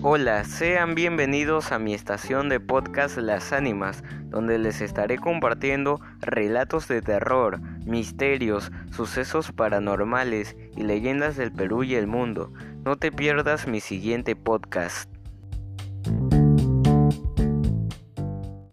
Hola, sean bienvenidos a mi estación de podcast Las Ánimas, donde les estaré compartiendo relatos de terror, misterios, sucesos paranormales y leyendas del Perú y el mundo. No te pierdas mi siguiente podcast.